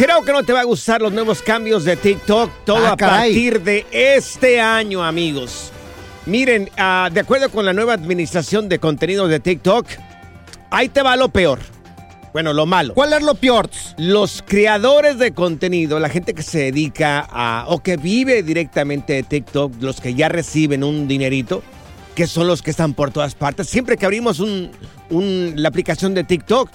Creo que no te va a gustar los nuevos cambios de TikTok, todo Ah, a caray. partir de este año, amigos. Miren, ah, de acuerdo con la nueva administración de contenidos de TikTok, ahí te va lo peor. Bueno, lo malo. ¿Cuál es lo peor? Los creadores de contenido, la gente que se dedica a o que vive directamente de TikTok, los que ya reciben un dinerito, que son los que están por todas partes. Siempre que abrimos un- un- la aplicación de TikTok,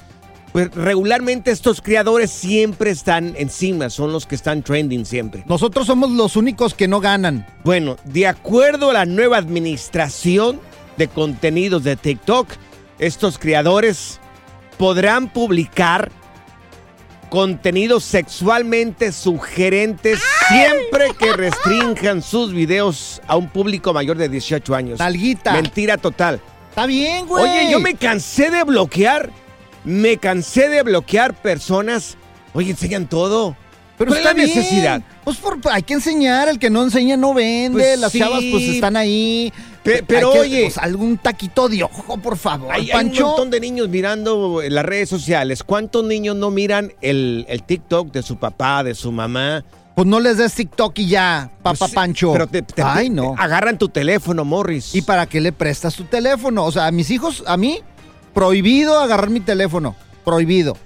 pues regularmente estos creadores siempre están encima, son los que están trending siempre. Nosotros somos los únicos que no ganan. Bueno, de acuerdo a la nueva administración de contenidos de TikTok, estos creadores podrán publicar contenidos sexualmente sugerentes siempre que restrinjan sus videos a un público mayor de 18 años. Talguita. Mentira total. Está bien, güey. Oye, yo me cansé de bloquear, me cansé de bloquear personas. Oye, enseñan todo. Pero ¿Cuál es está la bien. necesidad? Pues por- hay que enseñar, el que no enseña no vende, Pues las sí. chavas pues están ahí. Pe- pero que- oye- pues, algún taquito de ojo, por favor, Hay, hay un montón de niños mirando las redes sociales. ¿Cuántos niños no miran el, el TikTok de su papá, de su mamá? Pues no les des TikTok y ya, papá Pues Pancho. Pero te, te- Ay, te- no. agarran tu teléfono, Morris. ¿Y para qué le prestas tu teléfono? O sea, a mis hijos, a mí, prohibido agarrar mi teléfono. Prohibido.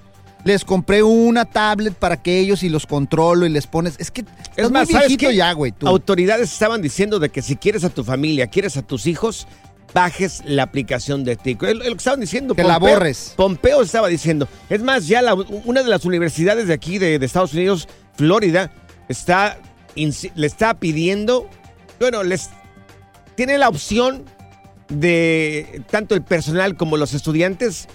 Les compré una tablet para que ellos y los controlo y les pones. Es que es más, muy ¿sabes viejito ya, güey. tú. Autoridades estaban diciendo de que si quieres a tu familia, quieres a tus hijos, bajes la aplicación de TikTok. Es lo que estaban diciendo. Que la borres. Pompeo estaba diciendo. Es más, ya la- una de las universidades de aquí, de, de Estados Unidos, Florida, está, le está pidiendo, bueno, les tiene la opción de tanto el personal como los estudiantes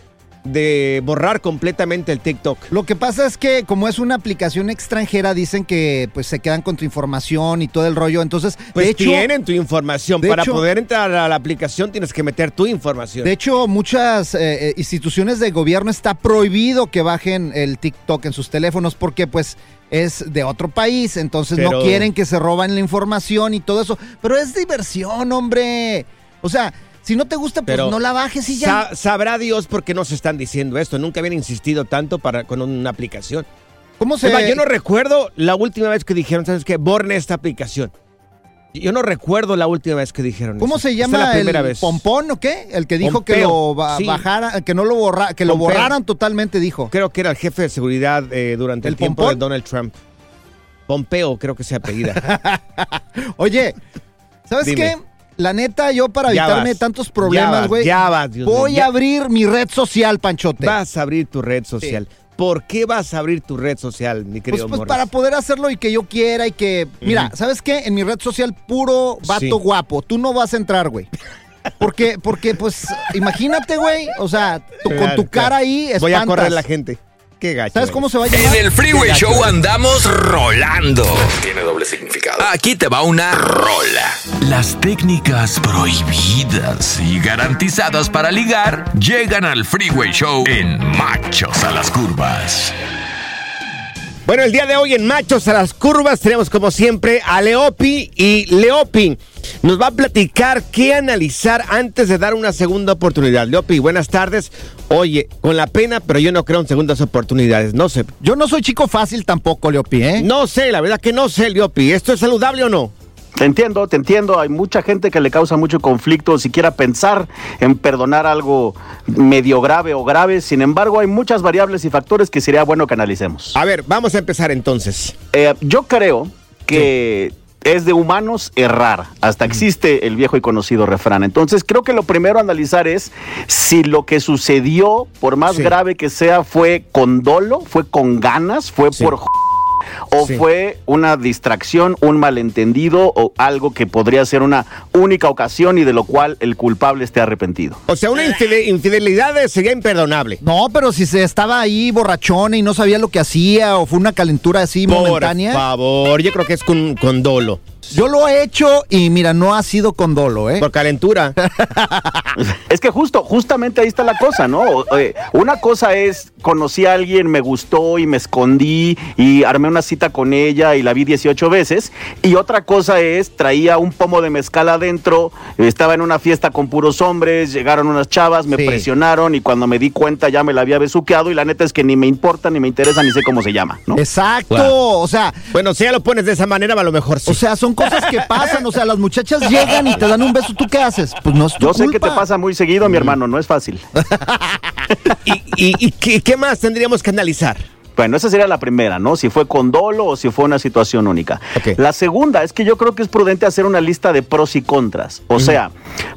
de borrar completamente el TikTok. Lo que pasa es que como es una aplicación extranjera, dicen que pues se quedan con tu información y todo el rollo. Entonces, Pues de hecho, tienen tu información. Para hecho- poder entrar a la aplicación tienes que meter tu información. de hecho, muchas eh, eh, instituciones de gobierno está prohibido que bajen el TikTok en sus teléfonos porque pues es de otro país, entonces no quieren que se roban la información y todo eso. Pero es diversión, hombre. O sea, si no te gusta, pues Pero no la bajes y ya. Sa- sabrá Dios por qué nos están diciendo esto. Nunca habían insistido tanto para, con una aplicación. ¿Cómo se más, yo no recuerdo la última vez que dijeron, ¿sabes qué? Borne esta aplicación. Yo no recuerdo la última vez que dijeron ¿Cómo eso. se Esta llama es la primera el vez. pompón o qué? El que dijo que lo ba- sí. bajara, que no lo borra, que lo Pompeo. borraran totalmente, dijo. Creo que era el jefe de seguridad eh, durante el, ¿El tiempo Pompón? de Donald Trump. Pompeo, creo que se apellida. Oye, ¿sabes Dime. qué? La neta, yo para Ya evitarme vas. tantos problemas, güey, Dios voy a abrir mi red social, Panchote. Vas a abrir tu red social. ¿por qué vas a abrir tu red social, mi Pues, querido pues Morris? para poder hacerlo y que yo quiera y que... Mira, ¿sabes qué? En mi red social puro vato Sí. guapo. Tú no vas a entrar, güey. Porque, porque, pues, imagínate, güey. O sea, tú- con tu cara claro. ahí espantas. Voy a correr la gente. Qué gacho. ¿Sabes cómo se va a llamar? En el Freeway Show andamos rolando. Tiene doble significado. Aquí te va una rola. Las técnicas prohibidas y garantizadas para ligar llegan al Freeway Show en Machos a las Curvas. Bueno, el día de hoy en Machos a las Curvas tenemos como siempre a Leopi y Leopi nos va a platicar qué analizar antes de dar una segunda oportunidad. Leopi, buenas tardes. Oye, con la pena, pero yo no creo en segundas oportunidades. No sé. Yo no soy chico fácil tampoco, Leopi, ¿eh? No sé, la verdad que no sé, Leopi. ¿Esto es saludable o no? Te entiendo, te entiendo. Hay mucha gente que le causa mucho conflicto siquiera pensar en perdonar algo medio grave o grave. Sin embargo, hay muchas variables y factores que sería bueno que analicemos. A ver, vamos a empezar entonces. Eh, yo creo que es de humanos errar. Hasta existe el viejo y conocido refrán. Entonces, creo que lo primero a analizar es si lo que sucedió, por más Sí. grave que sea, fue con dolo, fue con ganas, fue Sí. por o Sí. fue una distracción, un malentendido o algo que podría ser una única ocasión y de lo cual el culpable esté arrepentido. O sea, una infide- infidelidad sería imperdonable. No, pero si se estaba ahí borrachón y no sabía lo que hacía o fue una calentura así Por momentánea. favor, yo creo que es con, con dolo. Yo lo he hecho y mira, no ha sido con dolo, ¿eh? Por calentura. Es que justo, justamente ahí está la cosa, ¿no? Eh, una cosa es, conocí a alguien, me gustó y me escondí y armé una cita con ella y la vi 18 veces. Y otra cosa es, traía un pomo de mezcal adentro, estaba en una fiesta con puros hombres, llegaron unas chavas, me Sí. presionaron y cuando me di cuenta ya me la había besuqueado y la neta es que ni me importa, ni me interesa, ni sé cómo se llama, ¿no? Exacto, o sea, Bueno, si ya lo pones de esa manera, a lo mejor sí. o sea, son cosas que pasan, o sea, las muchachas llegan y te dan un beso, ¿tú qué haces? Pues no es tu Yo sé que te pasa muy seguido, mi hermano, no es fácil. ¿Y, y- y qué, qué más tendríamos que analizar? Bueno, esa sería la primera, ¿no? Si fue con dolo o si fue una situación única. La segunda es que yo creo que es prudente hacer una lista de pros y contras. O sea,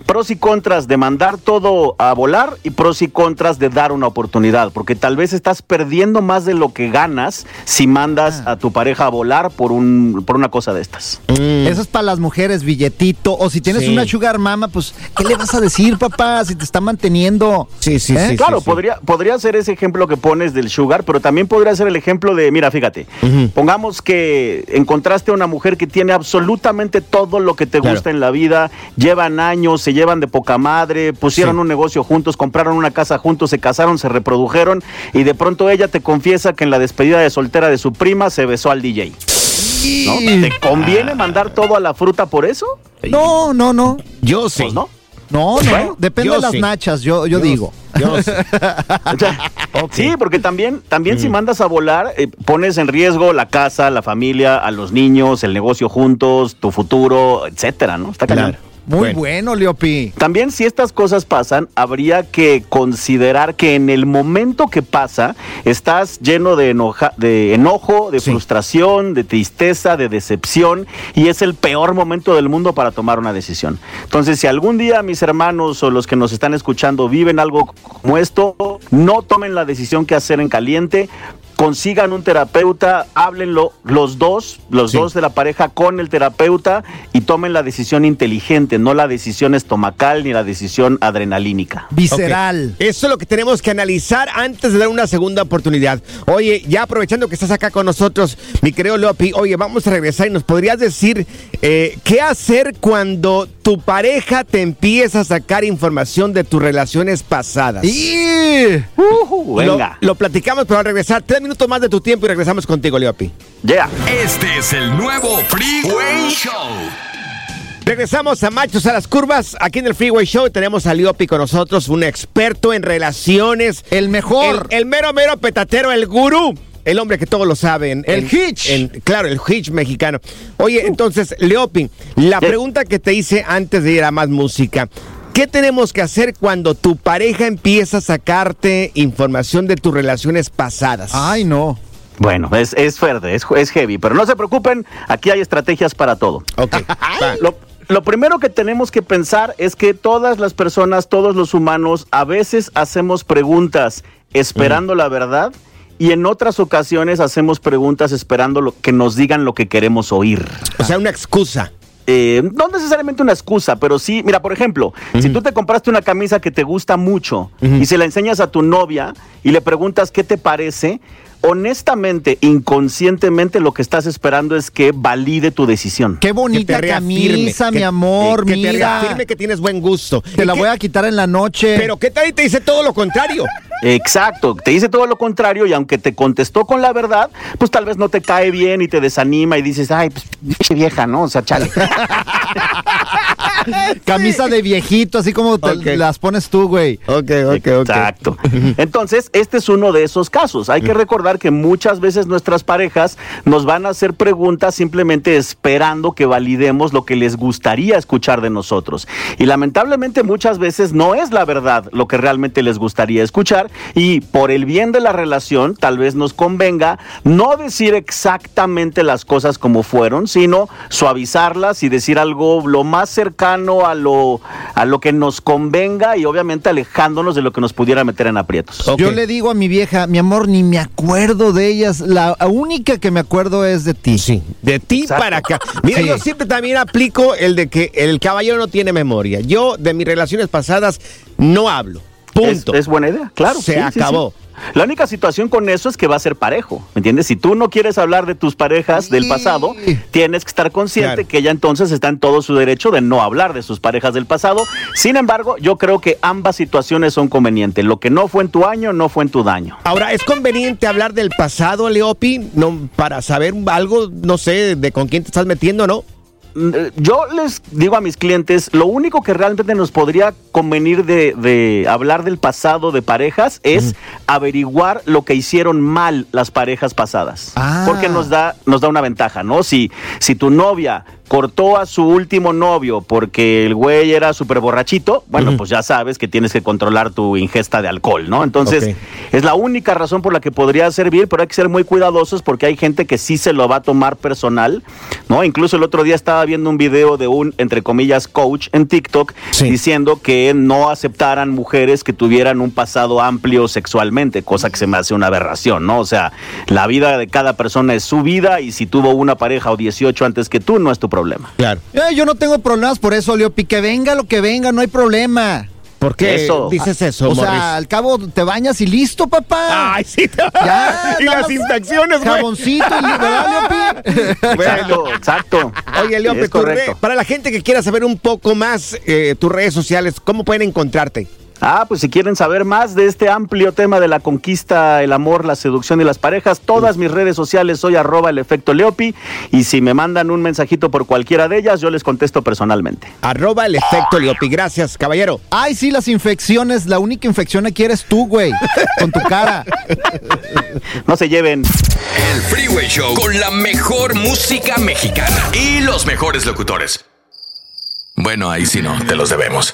pros y contras de mandar todo a volar y pros y contras de dar una oportunidad. Porque tal vez estás perdiendo más de lo que ganas si mandas Ah. a tu pareja a volar por, un, por una cosa de estas. Eso es para las mujeres, billetito. O si tienes Sí. una sugar mama, pues, ¿qué le vas a decir, papá, si te está manteniendo? Sí, sí, ¿Eh? sí. Claro, podría, podría ser ese ejemplo que pones del sugar, pero también podría ser el ejemplo de, mira, fíjate, pongamos que encontraste a una mujer que tiene absolutamente todo lo que te Claro. gusta en la vida, llevan años, se llevan de poca madre, pusieron Sí. un negocio juntos, compraron una casa juntos, se casaron, se reprodujeron y de pronto ella te confiesa que en la despedida de soltera de su prima se besó al DJ. ¿no? ¿Te conviene mandar todo a la fruta por eso? No, no, no. Yo sí. Pues no. No, no. Bueno, Depende de las sí. nachas, yo, yo digo. Yo sí. O sea, Sí, porque también, también Mm. si mandas a volar, eh, pones en riesgo la casa, la familia, a los niños, el negocio juntos, tu futuro, etcétera, ¿no? Está cañón. Muy Bueno. bueno, Leopi. También si estas cosas pasan, habría que considerar que en el momento que pasa, estás lleno de, enoja, de enojo, de Sí. frustración, de tristeza, de decepción, y es el peor momento del mundo para tomar una decisión. Entonces, si algún día mis hermanos o los que nos están escuchando viven algo como esto, no tomen la decisión que hacer en caliente. Consigan un terapeuta, háblenlo los dos, los Sí. dos de la pareja con el terapeuta y tomen la decisión inteligente, no la decisión estomacal ni la decisión adrenalínica. Visceral. Eso es lo que tenemos que analizar antes de dar una segunda oportunidad. Oye, ya aprovechando que estás acá con nosotros, mi querido Lopi, oye, vamos a regresar y nos podrías decir eh, qué hacer cuando tu pareja te empieza a sacar información de tus relaciones pasadas. ¡Y! Ujú, venga, Lo, lo platicamos, pero al regresar, tres minutos más de tu tiempo y regresamos contigo, Leopi. yeah. Este es el nuevo Freeway Show. Regresamos a Machos a las Curvas, aquí en el Freeway Show. Tenemos a Liopi con nosotros, un experto en relaciones. El mejor. El, el mero, mero petatero, el gurú. El hombre que todo lo sabe. en- El en- hitch. en- claro, el hitch mexicano. Oye, entonces, Leopi, la pregunta que te hice antes de ir a más música. ¿Qué tenemos que hacer cuando tu pareja empieza a sacarte información de tus relaciones pasadas? Ay, no. Bueno, es, es fuerte, es, es heavy, pero no se preocupen, aquí hay estrategias para todo. Ok. Lo, lo primero que tenemos que pensar es que todas las personas, todos los humanos, a veces hacemos preguntas esperando la verdad y en otras ocasiones hacemos preguntas esperando lo, que nos digan lo que queremos oír. O sea, una excusa. Eh, no necesariamente una excusa, pero sí, mira, por ejemplo, si tú te compraste una camisa que te gusta mucho y se la enseñas a tu novia y le preguntas qué te parece, honestamente, inconscientemente lo que estás esperando es que valide tu decisión. Qué bonita camisa, mi amor, que mira. te reafirme que tienes buen gusto. Te la ¿Y voy a quitar en la noche. Pero ¿qué tal y te dice todo lo contrario? Exacto, te dice todo lo contrario y aunque te contestó con la verdad, pues tal vez no te cae bien y te desanima y dices, ay, pues pinche vieja, ¿no? O sea, chale. Camisa de viejito, así como te Ok. las pones tú, güey. Ok, ok, Exacto. Entonces, este es uno de esos casos. Hay que recordar que muchas veces nuestras parejas nos van a hacer preguntas simplemente esperando que validemos lo que les gustaría escuchar de nosotros. Y lamentablemente muchas veces no es la verdad lo que realmente les gustaría escuchar y por el bien de la relación tal vez nos convenga no decir exactamente las cosas como fueron, sino suavizarlas y decir algo lo más cercano a lo, a lo que nos convenga y obviamente alejándonos de lo que nos pudiera meter en aprietos. Yo le digo a mi vieja, mi amor, ni me acuerdo de ellas. La única que me acuerdo es de ti. Sí, de ti Exacto. para acá. Mira, Sí. yo siempre también aplico el de que el caballero no tiene memoria. Yo de mis relaciones pasadas no hablo. Punto. Es, es buena idea, claro. Se sí, acabó. sí. La única situación con eso es que va a ser parejo, ¿me entiendes? Si tú no quieres hablar de tus parejas del pasado, tienes que estar consciente Claro. que ella entonces está en todo su derecho de no hablar de sus parejas del pasado. Sin embargo, yo creo que ambas situaciones son convenientes. Lo que no fue en tu año, no fue en tu daño. Ahora, ¿es conveniente hablar del pasado, Leopi? No, para saber algo, no sé, de con quién te estás metiendo, ¿no? Mm, Yo les digo a mis clientes, lo único que realmente nos podría convenir de, de hablar del pasado de parejas es averiguar lo que hicieron mal las parejas pasadas. Ah. Porque nos da, nos da una ventaja, ¿no? Si, si tu novia cortó a su último novio porque el güey era súper borrachito, bueno, pues ya sabes que tienes que controlar tu ingesta de alcohol, ¿no? Entonces, es la única razón por la que podría servir, pero hay que ser muy cuidadosos porque hay gente que sí se lo va a tomar personal, ¿no? Incluso el otro día estaba viendo un video de un, entre comillas, coach en TikTok Sí. diciendo que no aceptaran mujeres que tuvieran un pasado amplio sexualmente, cosa que se me hace una aberración, ¿no? O sea, la vida de cada persona es su vida y si tuvo una pareja o 18 antes que tú, no es tu problema. Claro. Eh, yo no tengo problemas por eso, Leopi. Que venga lo que venga, no hay problema. ¿Por qué Eso. dices eso, o sea, al cabo te bañas y listo, papá. Ay, sí. Ya, y las más inspecciones, güey. Jaboncito y ¿verdad, Leopi? Exacto, exacto. Oye, Leope, Es tu re- correcto. para la gente que quiera saber un poco más eh, tus redes sociales, ¿cómo pueden encontrarte? Ah, pues si quieren saber más de este amplio tema de la conquista, el amor, la seducción y las parejas, todas mis redes sociales soy arroba el efecto Leopi y si me mandan un mensajito por cualquiera de ellas, yo les contesto personalmente. Arroba el efecto Leopi. Gracias, caballero. Ay, sí, las infecciones. La única infección aquí eres tú, güey. Con tu cara. No se lleven. El Freeway Show con la mejor música mexicana y los mejores locutores. Bueno, ahí sí no, te los debemos.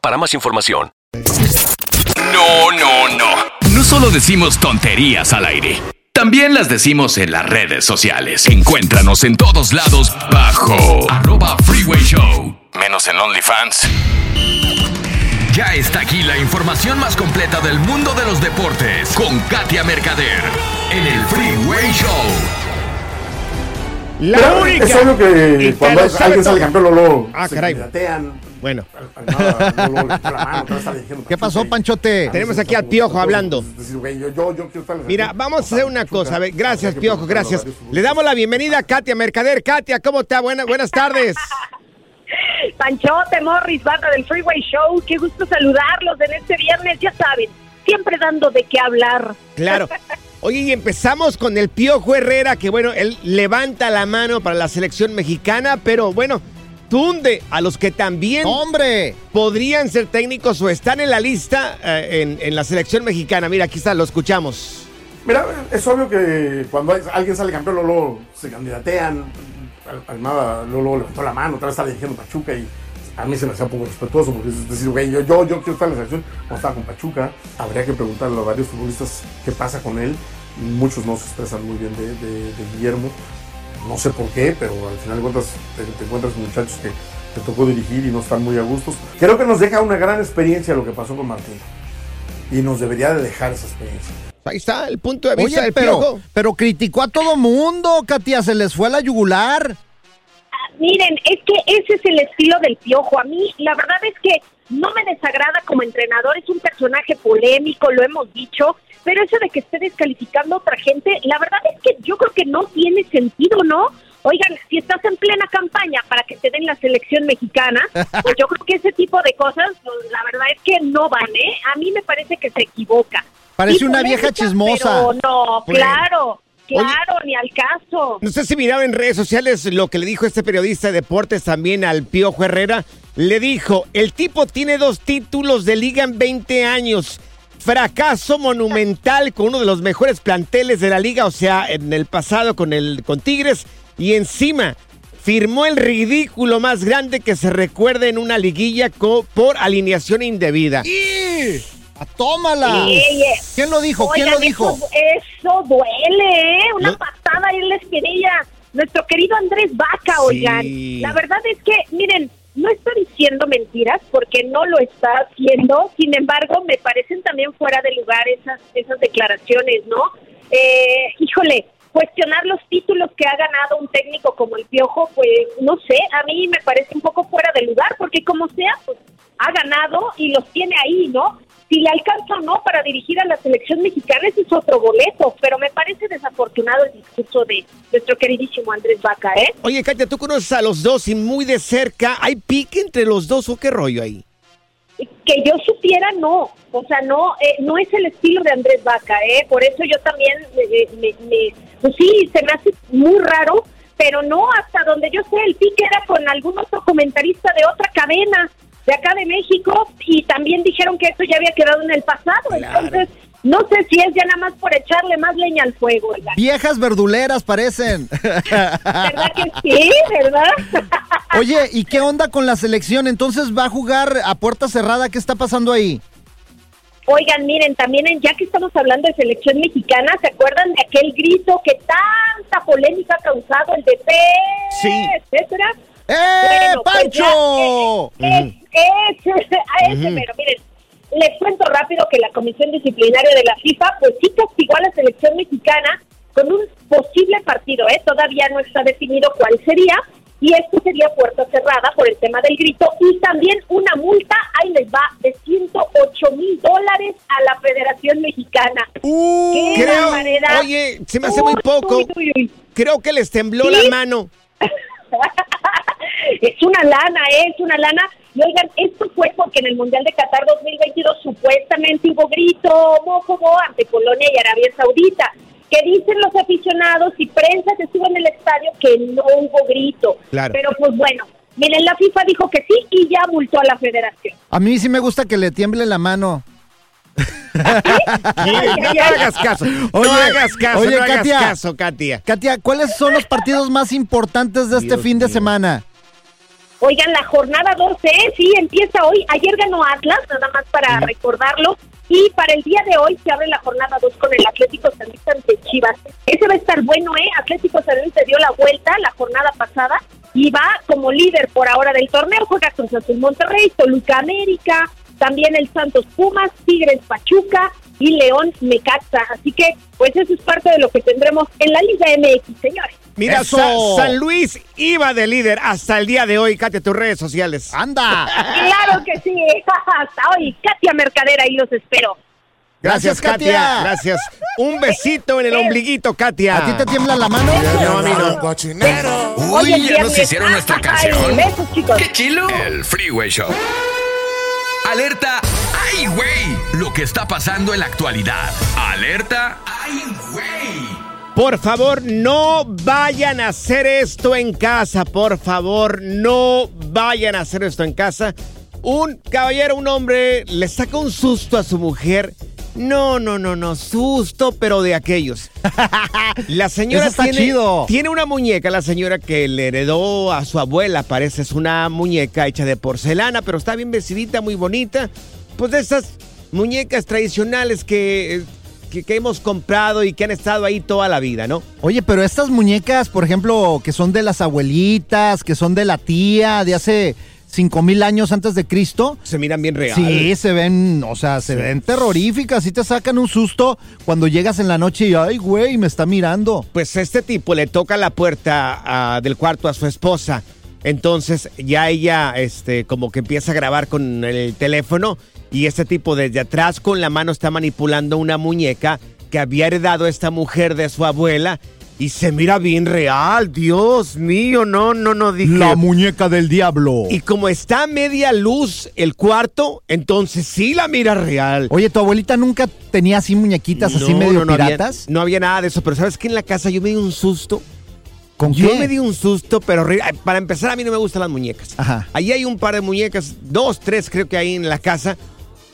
para más información. No, no, no. no solo decimos tonterías al aire. También las decimos en las redes sociales. Encuéntranos en todos lados bajo arroba Freeway Show. Menos en OnlyFans. Ya está aquí la información más completa del mundo de los deportes con Katia Mercader en el Freeway Show. La Pero única. Es obvio que cuando lo alguien sale campeón, luego Ah, se caray. candidatean. Bueno. ¿Qué pasó, Panchote? Tenemos aquí al Piojo hablando. Mira, vamos a hacer una cosa. A ver, gracias, Piojo, gracias. Le damos la bienvenida a Katia Mercader. Katia, ¿cómo está? Buena- buenas tardes. Panchote, Morris, banda del Freeway Show. Qué gusto saludarlos en este viernes, ya saben, siempre dando de qué hablar. Claro. Oye, y empezamos con el Piojo Herrera, que bueno, él levanta la mano para la selección mexicana, pero bueno, tunde a los que también ¡Hombre! podrían ser técnicos o están en la lista eh, en, en la selección mexicana. Mira, aquí está, lo escuchamos. Mira, es obvio que cuando hay- alguien sale campeón, luego, se candidatean. Al, al nada, luego, levantó la mano, otra vez está dirigiendo Pachuca y a mí se me hacía un poco respetuoso porque es decir, güey, yo, yo, yo quiero estar en la selección cuando estaba con Pachuca. Habría que preguntarle a varios futbolistas qué pasa con él. Muchos no se expresan muy bien de, de- de Guillermo. No sé por qué, pero al final de cuentas te, te encuentras muchachos que te tocó dirigir y no están muy a gustos. Creo que nos deja una gran experiencia lo que pasó con Martín. Y nos debería de dejar esa experiencia. Ahí está el punto de vista Oye, del pero, Piojo. pero criticó a todo mundo, Katia, se les fue a la yugular. Miren, es que ese es el estilo del piojo. A mí, la verdad es que no me desagrada como entrenador, es un personaje polémico, lo hemos dicho, pero eso de que esté descalificando a otra gente, la verdad es que yo creo que no tiene sentido, ¿no? Oigan, si estás en plena campaña para que te den la selección mexicana, pues yo creo que ese tipo de cosas, pues, la verdad es que no van, ¿eh? A mí me parece que se equivoca. Parece una vieja chismosa. No, Bueno. claro, claro, ni al caso. No sé si miraron en redes sociales lo que le dijo este periodista de deportes también al Piojo Herrera. Le dijo, el tipo tiene dos títulos de liga en 20 años. Fracaso monumental con uno de los mejores planteles de la liga, o sea, en el pasado con, el, con Tigres. Y encima, firmó el ridículo más grande que se recuerde en una liguilla co- por alineación indebida. ¡Y! ¡A tómala! Sí. ¿Quién lo dijo? ¿Quién lo dijo? Eso, eso duele, ¿eh? Una No. patada ahí en la espinilla. Nuestro querido Andrés Vaca, Sí. oigan. La verdad es que, miren, no está diciendo mentiras porque no lo está haciendo. Sin embargo, me parecen también fuera de lugar esas, esas declaraciones, ¿no? Eh, híjole, cuestionar los títulos que ha ganado un técnico como el Piojo, pues no sé, a mí me parece un poco fuera de lugar porque como sea, pues ha ganado y los tiene ahí, ¿no? Si le alcanza o no para dirigir a la selección mexicana, ese es otro boleto, pero me parece desafortunado el discurso de nuestro queridísimo Andrés Vaca, ¿eh? Oye, Katia, tú conoces a los dos y muy de cerca. ¿Hay pique entre los dos o qué rollo ahí? Que yo supiera, no. O sea, no eh, no es el estilo de Andrés Vaca, ¿eh? Por eso yo también, eh, me, me- pues sí, se me hace muy raro, pero no hasta donde yo sé, el pique era con algún otro comentarista de otra cadena de acá de México y también dijeron que eso ya había quedado en el pasado. Entonces, no sé si es ya nada más por echarle más leña al fuego. Viejas verduleras parecen. ¿Verdad que sí? ¿Verdad? Oye, ¿y qué onda con la selección? Entonces va a jugar a puerta cerrada. ¿Qué está pasando ahí? Oigan, miren, también en- ya que estamos hablando de selección mexicana, ¿se acuerdan de aquel grito que tanta polémica ha causado el DP, Sí. etcétera? ¡Eh, Bueno, pues Pancho! ya, eh, eh, ese, a ese, pero miren, les cuento rápido que la Comisión Disciplinaria de la FIFA, pues sí castigó a la selección mexicana con un posible partido, ¿eh? Todavía no está definido cuál sería, y esto sería puerta cerrada por el tema del grito, y también una multa, ahí les va, de 108 mil dólares a la Federación Mexicana. Uh, ¡Qué creo, oye, se me hace muy Uy, poco. uy, uy, uy. Creo que les tembló ¿Sí? la mano. es una lana, ¿eh? es una lana. Y oigan, esto fue porque en el Mundial de Qatar 2022 supuestamente hubo grito homófobo ante Polonia y Arabia Saudita. Que dicen los aficionados y prensa que estuvo en el estadio que no hubo grito. Claro. Pero pues bueno, miren, la FIFA dijo que sí y ya multó a la federación. A mí sí me gusta que le tiemble la mano. Sí, no te hagas caso. Oye, no hagas caso, oye, no hagas Katia. caso, Katia. Katia, ¿cuáles son los partidos más importantes de este Dios fin de semana? Oigan, la jornada 12, ¿eh? sí, empieza hoy. Ayer ganó Atlas, nada más para recordarlo. Y para el día de hoy se abre la jornada 2 con el Atlético San Luis ante Chivas. Ese va a estar bueno, ¿eh? Atlético San Luis se dio la vuelta la jornada pasada y va como líder por ahora del torneo. Juega con Santos Monterrey, Toluca América, también el Santos Pumas, Tigres Pachuca y León Mecaxa. Así que, pues eso es parte de lo que tendremos en la Liga MX, señores. Mira. Sa- San Luis iba de líder hasta el día de hoy. Katia, tus redes sociales. ¡Anda! Claro que sí, hasta hoy. Katia Mercadera, y los espero. Gracias, Gracias, Katia. Katia. Gracias. Un besito en el ombliguito, Katia. ¿A ti te tiembla la mano? No, a mí no. Es Uy, ya nos hicieron nuestra Ay, canción. Besos, chicos. ¡Qué chilo! El Freeway Show. Alerta. ¡Ay, güey! Lo que está pasando en la actualidad. Alerta. ¡Ay, güey! Por favor, no vayan a hacer esto en casa. Por favor, no vayan a hacer esto en casa. Un caballero, un hombre, le saca un susto a su mujer. No, no, no, no, susto, pero de aquellos. La señora está tiene, chido. tiene una muñeca, la señora que le heredó a su abuela, parece es una muñeca hecha de porcelana, pero está bien vestidita, muy bonita. Pues de esas muñecas tradicionales que, que, que hemos comprado y que han estado ahí toda la vida, ¿no? Oye, pero estas muñecas, por ejemplo, que son de las abuelitas, que son de la tía, de hace cinco mil años antes de Cristo. Se miran bien real. Sí, se ven, o sea, se ven terroríficas, sí te sacan un susto cuando llegas en la noche y, ay, güey, me está mirando. Pues este tipo le toca la puerta ah, del cuarto a su esposa. Entonces ya ella, este, como que empieza a grabar con el teléfono y este tipo desde atrás con la mano está manipulando una muñeca que había heredado esta mujer de su abuela y se mira bien real. Dios mío, no, no, no dije. La muñeca del diablo. y como está a media luz el cuarto, entonces sí la mira real. Oye, ¿tu abuelita nunca tenía así muñequitas así medio no, no había- piratas? no había nada de eso, pero ¿sabes qué? En la casa yo me di un susto. ¿Con Yo qué? me di un susto, pero para empezar, a mí no me gustan las muñecas. Ajá. Ahí hay un par de muñecas, dos, tres creo que hay en la casa,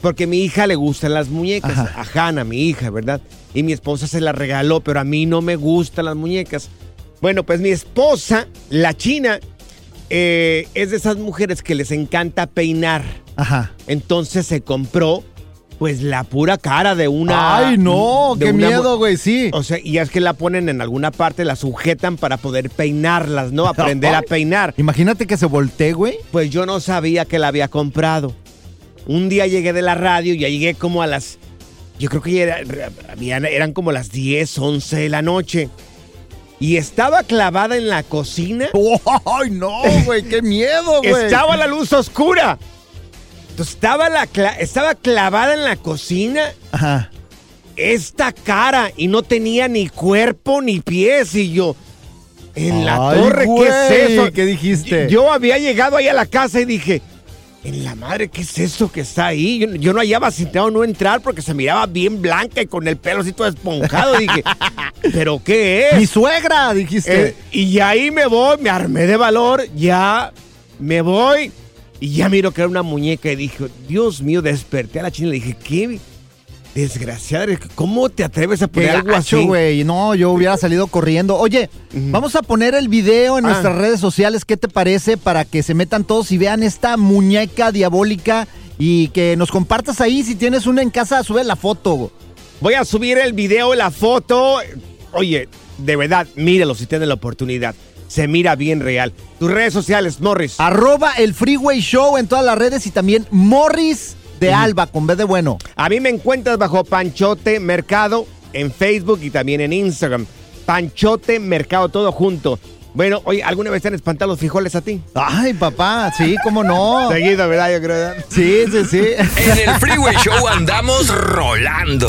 porque a mi hija le gustan las muñecas. Ajá. A Hannah, mi hija, ¿verdad? Y mi esposa se las regaló, pero a mí no me gustan las muñecas. Bueno, pues mi esposa, la china, eh, es de esas mujeres que les encanta peinar. Ajá. Entonces se compró, pues, la pura cara de una. Ay, no, qué una miedo, güey, sí. o sea, y es que la ponen en alguna parte, la sujetan para poder peinarlas, ¿no? Aprender a peinar. Imagínate que se voltee, güey. Pues yo no sabía que la había comprado. Un día llegué de la radio y ya llegué como a las. Yo creo que era- eran como las 10, 11 de la noche. Y estaba clavada en la cocina. Ay, no, güey, qué miedo, güey. Estaba la luz oscura. Entonces, estaba, la cla- estaba clavada en la cocina Ajá. esta cara y no tenía ni cuerpo ni pies y yo en la Ay, torre qué es eso ¿qué dijiste? yo había llegado ahí a la casa y dije en la madre qué es eso que está ahí yo, yo no hallaba sentado no entrar porque se miraba bien blanca y con el pelo así todo esponjado dije pero qué es Mi suegra, dijiste. eh, y ahí me voy, me armé de valor, ya me voy. Y ya miro que era una muñeca y dije, Dios mío, desperté a la china y le dije, qué desgraciada, ¿cómo te atreves a Qué poner algo gacho, así? güey. No, yo hubiera salido corriendo. Oye, vamos a poner el video en Ah. nuestras redes sociales. ¿Qué te parece? Para que se metan todos y vean esta muñeca diabólica y que nos compartas ahí. Si tienes una en casa, sube la foto. Voy a subir el video, la foto. Oye, de verdad, míralo si tienen la oportunidad. Se mira bien real. Tus redes sociales, Morris. Arroba el Freeway Show en todas las redes y también Morris de Alba con B de bueno. A mí me encuentras bajo Panchote Mercado en Facebook y también en Instagram. Panchote Mercado, todo junto. Bueno, oye, ¿alguna vez te han espantado los frijoles a ti? Ay, papá, sí, cómo no. Seguido, ¿verdad? Yo creo. ¿verdad? Sí, sí, sí. En el Freeway Show andamos rolando.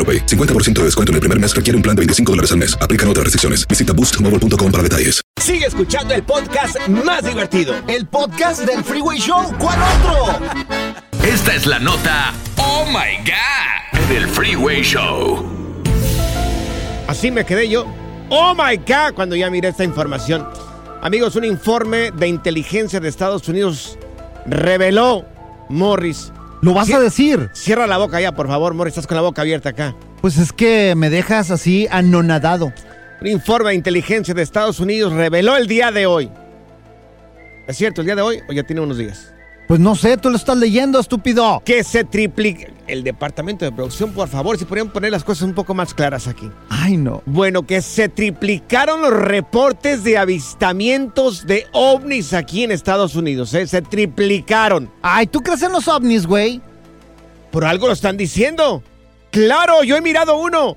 AroPay. 50% de descuento en el primer mes requiere un plan de 25 dólares al mes. Aplican otras restricciones. Visita boostmobile.com para detalles. Sigue escuchando el podcast más divertido. El podcast del Freeway Show. ¿Cuál otro? Esta es la nota Oh My God del Freeway Show. Así me quedé yo. Oh my God, cuando ya miré esta información. Amigos, un informe de inteligencia de Estados Unidos reveló, Morris. ¿Lo vas a decir? Cierra la boca ya, por favor, Morris, estás con la boca abierta acá. Pues es que me dejas así anonadado. Un informe de inteligencia de Estados Unidos reveló el día de hoy. ¿Es cierto el día de hoy o ya tiene unos días? Pues no sé, tú lo estás leyendo, estúpido. Que se triplica. El departamento de producción, por favor, si podrían poner las cosas un poco más claras aquí. Ay, no. Bueno, que se triplicaron los reportes de avistamientos de ovnis aquí en Estados Unidos, ¿eh? Se triplicaron. Ay, ¿tú crees en los ovnis, güey? Por algo lo están diciendo. Claro, yo he mirado uno.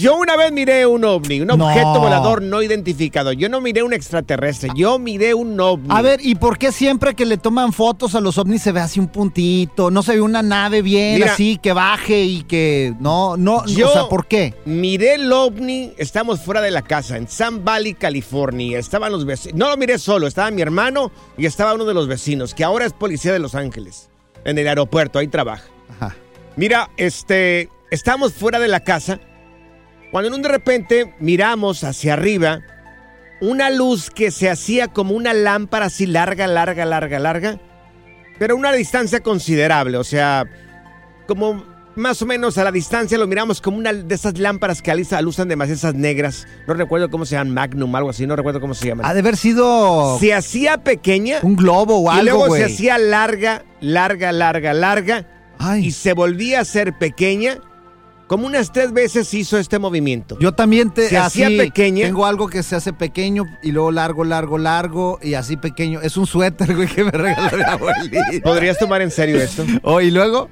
Yo una vez miré un ovni, un No. objeto volador no identificado. Yo no miré un extraterrestre, yo miré un ovni. A ver, ¿y por qué siempre que le toman fotos a los ovnis se ve así un puntito? No se ve una nave bien Mira. así que baje y que no, no, Yo o sea, ¿por qué? Miré el ovni, estamos fuera de la casa, en Sun Valley, California. Estaban los vecinos. No lo miré solo, estaba mi hermano y estaba uno de los vecinos, que ahora es policía de Los Ángeles, en el aeropuerto, ahí trabaja. Ajá. Mira, este, estamos fuera de la casa, cuando de repente miramos hacia arriba una luz que se hacía como una lámpara así larga, larga, larga, larga, pero a una distancia considerable, o sea, como más o menos a la distancia lo miramos como una de esas lámparas que alusan demasiado esas negras. No recuerdo cómo se llaman, Magnum, algo así, no recuerdo cómo se llaman. Ha de haber sido Se hacía pequeña un globo o y algo, luego se hacía larga, larga, larga, larga Ay. y se volvía a ser pequeña. Como unas tres veces hizo este movimiento. Yo también te Se hacía pequeña. Tengo algo que se hace pequeño y luego largo, largo, largo y así pequeño. Es un suéter, güey, que me regaló mi abuelita. ¿Podrías tomar en serio esto? Oh, y luego,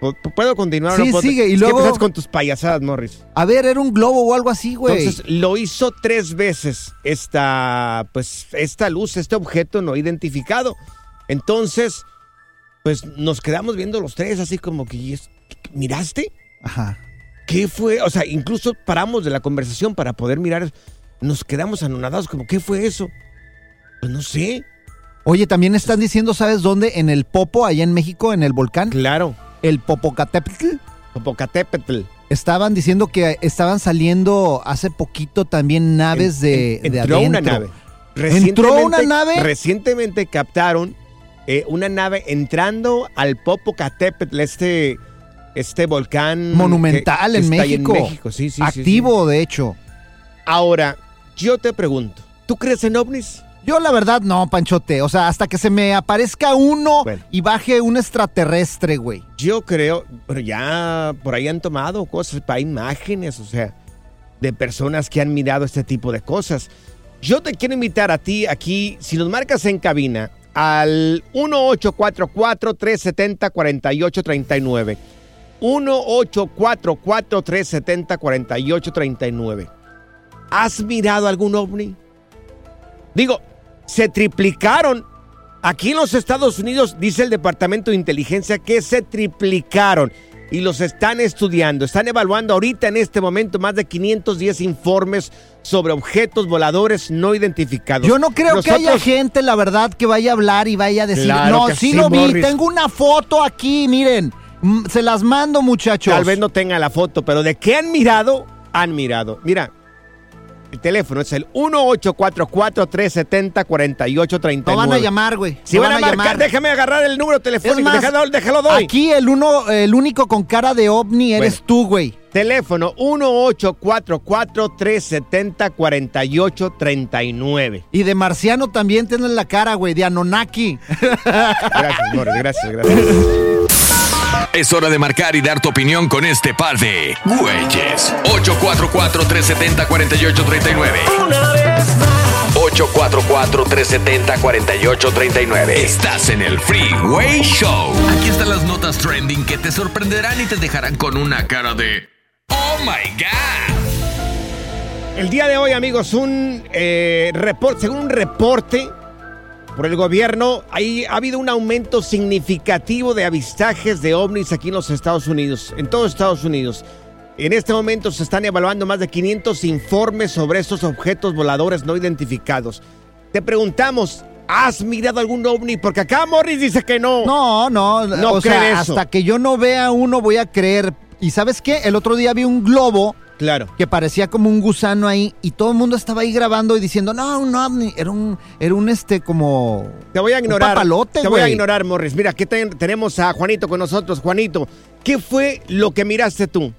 ¿Pu- ¿Puedo continuar? o Sí, no puedo? sigue, y luego- empiezas con tus payasadas, Morris. a ver, era un globo o algo así, güey. Entonces, lo hizo tres veces esta, pues, esta luz, este objeto no identificado. Entonces, pues, nos quedamos viendo los tres así como que, ¿y es- ¿miraste? Ajá. ¿Qué fue? O sea, incluso paramos de la conversación para poder mirar. Nos quedamos anonadados como, ¿qué fue eso? Pues no sé. Oye, también están diciendo, ¿sabes dónde? En el Popo, allá en México, en el volcán. Claro. El Popocatépetl. Popocatépetl. Estaban diciendo que estaban saliendo hace poquito también naves de, En- de entró una nave. ¿Entró una nave? Recientemente captaron eh, una nave entrando al Popocatépetl, este, este volcán Monumental que- que en México. México. Sí, sí, sí, Activo, de hecho. Ahora, yo te pregunto, ¿tú crees en ovnis? Yo la verdad no, Panchote. O sea, hasta que se me aparezca uno Bueno. y baje un extraterrestre, güey. Yo creo, pero ya por ahí han tomado cosas, para imágenes, o sea, de personas que han mirado este tipo de cosas. Yo te quiero invitar a ti aquí, si nos marcas en cabina, al 1844-370-4839. 1844-370-4839. ¿Has mirado algún ovni? Digo, se triplicaron. Aquí en los Estados Unidos dice el Departamento de Inteligencia que se triplicaron y los están estudiando. Están evaluando ahorita en este momento más de 510 informes sobre objetos voladores no identificados. Yo no creo que haya gente, la verdad, que vaya a hablar y vaya a decir, Claro no, sí, sí, lo vi, Morris. tengo una foto aquí, miren. Se las mando, muchachos. Tal vez no tenga la foto, pero de qué han mirado, han mirado. Mira, El teléfono es el 1844-370-4839. No van a llamar, güey. Si no van, a, marcar, déjame agarrar el número telefónico. Más, déjalo, déjalo doy. Aquí el uno, el único con cara de ovni eres Bueno. tú, güey. Teléfono 1844-370-4839. Y de marciano también tienes la cara, güey, de Anonaki. Gracias, Morris, gracias, gracias. Es hora de marcar y dar tu opinión con este par de güeyes. 844-370-4839. 844-370-4839. Estás en el Freeway Show. Aquí están las notas trending que te sorprenderán y te dejarán con una cara de Oh my God. El día de hoy, amigos, un eh, report, según un reporte por el gobierno, ahí ha habido un aumento significativo de avistajes de ovnis aquí en los Estados Unidos, en todo Estados Unidos. En este momento se están evaluando más de 500 informes sobre estos objetos voladores no identificados. Te preguntamos, ¿has mirado algún ovni? Porque acá Morris dice que no. No, no, No o sea, eso. hasta que yo no vea uno voy a creer. ¿Y sabes qué? El otro día vi un globo Claro. que parecía como un gusano ahí y todo el mundo estaba ahí grabando y diciendo, no, un ovni, era un, era un este como... Te voy a Un ignorar. papalote, te voy a ignorar, Morris. Mira, aquí ten- tenemos a Juanito con nosotros. Juanito, ¿qué fue lo que miraste tú?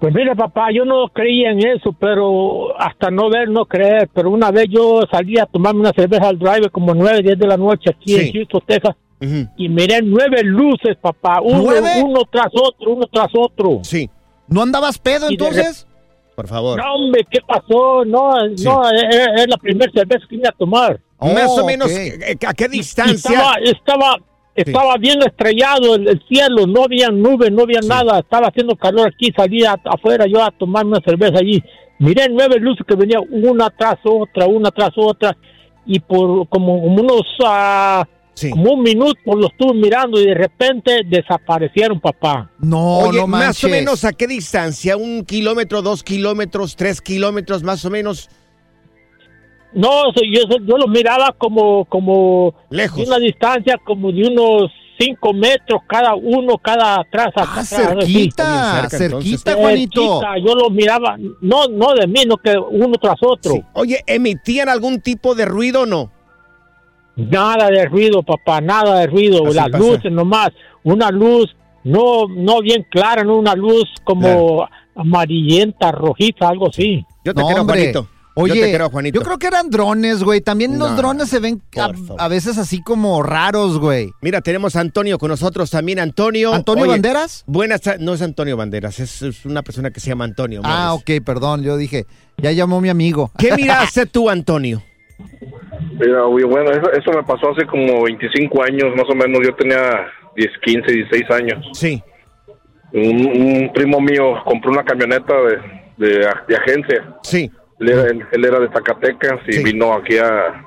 Pues mira, papá, yo no creía en eso, pero hasta no ver, no creer. Pero una vez yo salí a tomarme una cerveza al drive como 9, 10 de la noche aquí Sí. en Houston, Texas, y miré nueve luces, papá, uno, ¿Nueve? uno tras otro, uno tras otro. Sí, ¿No andabas pedo entonces? por favor. No, hombre, ¿qué pasó? No, Sí. no, es, es la primera cerveza que vine a tomar. Más Oh, o menos. ¿a qué distancia? Estaba, estaba, estaba bien estrellado el, el cielo, no había nubes, no había Sí. nada, estaba haciendo calor aquí, salía a- afuera yo a tomar una cerveza allí. Miré nueve luces que venían una tras otra, una tras otra, y por como, como unos, ah, Sí. como un minuto lo estuve mirando y de repente desaparecieron, papá. No, Oye, no más o menos, ¿a qué distancia? ¿Un kilómetro, dos kilómetros, tres kilómetros, más o menos? No, yo, yo lo miraba como, como Lejos. de una distancia como de unos cinco metros cada uno, cada atrás. Ah, atrás, cerquita, cerca, cerquita, Juanito. chica, yo lo miraba, no, no de mí, no que uno tras otro. Sí. Oye, ¿emitían algún tipo de ruido o no? Nada de ruido, papá, nada de ruido. Así Las pasa. luces nomás, una luz no, no bien clara, no una luz como amarillenta, rojiza, algo así. Yo te No, quiero, hombre. Juanito. Oye, yo te quiero, Juanito. yo creo que eran drones, güey. También los drones se ven a, a veces así como raros, güey. Mira, tenemos a Antonio con nosotros también. Antonio. ¿Antonio oye, Banderas? Buenas no es Antonio Banderas, es, es una persona que se llama Antonio. Ah, Morris. ok, perdón. Yo dije, ya llamó mi amigo. ¿Qué miraste tú, Antonio? Mira, bueno, eso, eso me pasó hace como 25 años, más o menos. Yo tenía 10, 15, 16 años. Sí, Un, un primo mío compró una camioneta de, de, de agencia. sí, Él era, él, él era de Zacatecas y Sí. vino aquí a,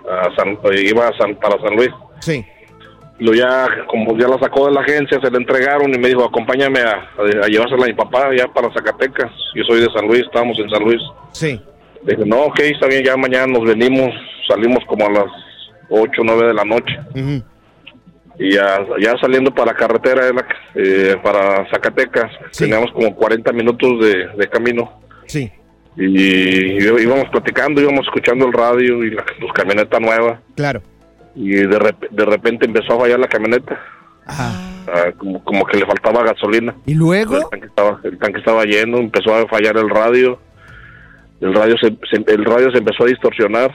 a San, iba a San, para San Luis. sí. Lo ya, como ya la sacó de la agencia, se la entregaron y me dijo, acompáñame a, a, a llevársela a mi papá ya para Zacatecas. Yo soy de San Luis, estábamos en San Luis. Sí, dije, no, ok, está bien, ya mañana nos venimos. Salimos como a las 8, 9 de la noche. Y ya, ya saliendo para la carretera, la- eh, para Zacatecas, Sí. teníamos como 40 minutos de, de camino. sí, Y, y íbamos platicando, íbamos escuchando el radio y la pues, camioneta nueva. claro. Y de, rep- de repente empezó a fallar la camioneta. Ah, como, como que le faltaba gasolina. ¿Y El luego? tanque, estaba, el tanque estaba lleno, empezó a fallar el radio. El radio se, se- el radio se empezó a distorsionar.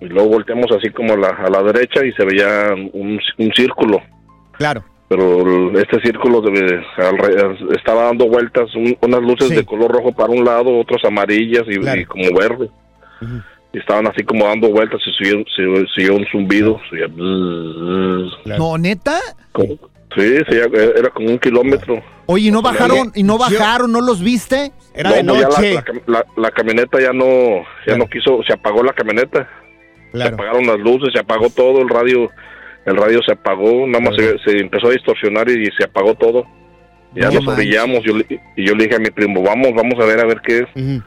Y luego volteamos así como a la, a la derecha y se veía un, un círculo. Claro. pero este círculo de- alre- estaba dando vueltas, un- unas luces Sí. de color rojo para un lado, otras amarillas y, Claro. y como verde. Y estaban así como dando vueltas y siguió, siguió- siguió un zumbido. siguió- Claro. No, neta. Sí, sí, era como un kilómetro. Oye, ¿y no bajaron? ¿Y no bajaron? ¿No los viste? Era No, de no, ya la- noche. La, la- la camioneta ya no, ya Claro. no quiso, se apagó la camioneta. Se apagaron las luces, se apagó todo, el radio, el radio se apagó, nada más se, se empezó a distorsionar y, se apagó todo. Ya No nos manches. orillamos, yo, le- y yo le dije a mi primo, vamos, vamos a ver a ver qué es.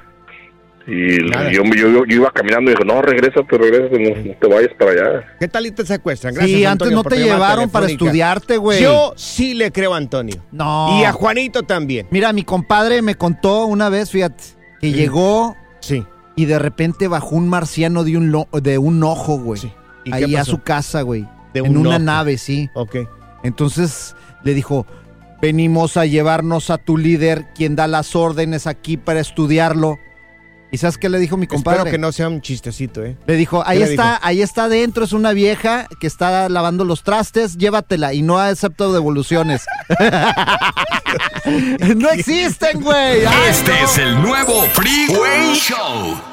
Y yo, yo, yo, yo iba caminando y dije, no, regrésate, regrésate, no, no te vayas para allá. ¿Qué tal y te secuestran? Gracias, sí, antes Antonio, no te llevaron para estudiarte, güey. Yo sí le creo a Antonio. No. Y a Juanito también. Mira, mi compadre me contó una vez, fíjate, que llegó Sí. Y de repente bajó un marciano de un, lo- de un ojo, güey. ¿Y qué Ahí a su casa, güey. De en un una ojo. nave, sí. Ok. Entonces le dijo, venimos a llevarnos a tu líder, quien da las órdenes aquí para estudiarlo. ¿Y sabes qué le dijo mi compadre? Espero que no sea un chistecito, ¿eh? Le dijo, ahí ¿Qué le está, dijo? ahí está adentro, es una vieja que está lavando los trastes, llévatela y no acepto devoluciones. no existen, güey. Este no. es el nuevo Freeway Show.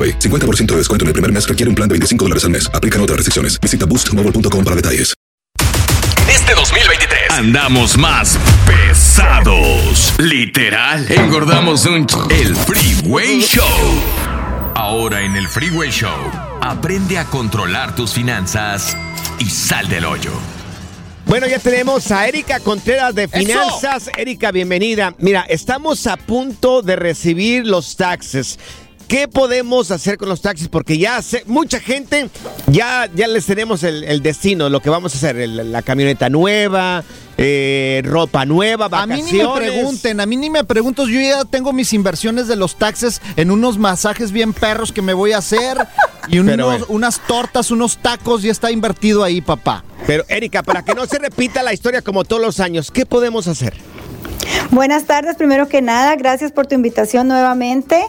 AroPay. 50% de descuento en el primer mes requiere un plan de 25 dólares al mes. Aplican otras restricciones. Visita boostmobile.com para detalles. En este 2023 andamos más pesados. Literal, engordamos un ch- el Freeway Show. Ahora en el Freeway Show, aprende a controlar tus finanzas y sal del hoyo. Bueno, ya tenemos a Erika Contreras de Finanzas. Erika, bienvenida. Mira, estamos a punto de recibir los taxes. ¿Qué podemos hacer con los taxis? Porque ya sé, mucha gente, ya, ya les tenemos el, el destino, lo que vamos a hacer, el- la camioneta nueva, eh, ropa nueva, A vacaciones. mí ni me pregunten, a mí ni me pregunto, yo ya tengo mis inversiones de los taxes en unos masajes bien perros que me voy a hacer y unos- bueno. unas tortas, unos tacos, ya está invertido ahí, papá. Pero Erika, para que no se repita la historia como todos los años, ¿qué podemos hacer? Buenas tardes, primero que nada, gracias por tu invitación nuevamente.